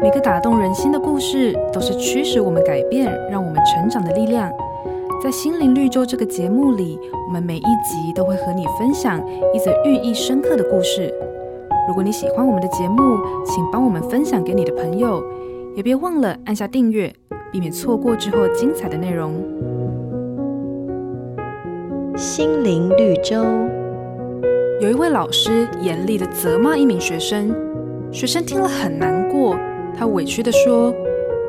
每个打动人心的故事，都是驱使我们改变、让我们成长的力量。在心灵绿洲这个节目里，我们每一集都会和你分享一则寓意深刻的故事。如果你喜欢我们的节目，请帮我们分享给你的朋友，也别忘了按下订阅，避免错过之后精彩的内容。心灵绿洲。有一位老师严厉的责骂一名学生，学生听了很难过，他委屈地说：“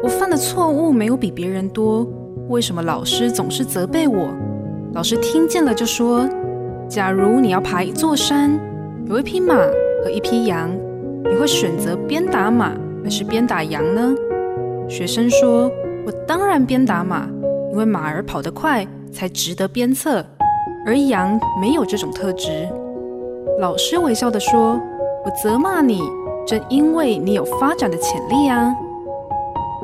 我犯的错误没有比别人多。”为什么老师总是责备我？老师听见了就说：“假如你要爬一座山，有一匹马和一匹羊，你会选择鞭打马还是鞭打羊呢？”学生说：“我当然鞭打马，因为马儿跑得快才值得鞭策，而羊没有这种特质。”老师微笑地说：“我责骂你，正因为你有发展的潜力啊。”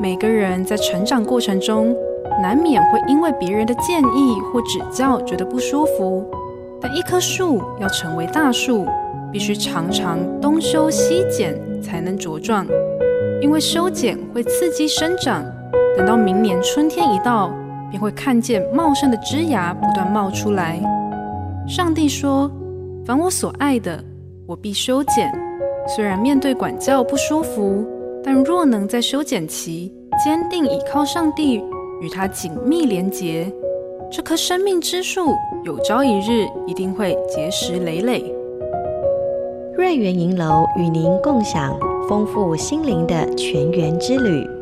每个人在成长过程中，难免会因为别人的建议或指教觉得不舒服，但一棵树要成为大树，必须常常东修西剪才能茁壮。因为修剪会刺激生长，等到明年春天一到，便会看见茂盛的枝芽不断冒出来。上帝说：“凡我所爱的，我必修剪。”虽然面对管教不舒服，但若能在修剪期坚定倚靠上帝。与他紧密连结，这棵生命之树有朝一日一定会结实累累。瑞园银楼与您共享丰富心灵的全园之旅。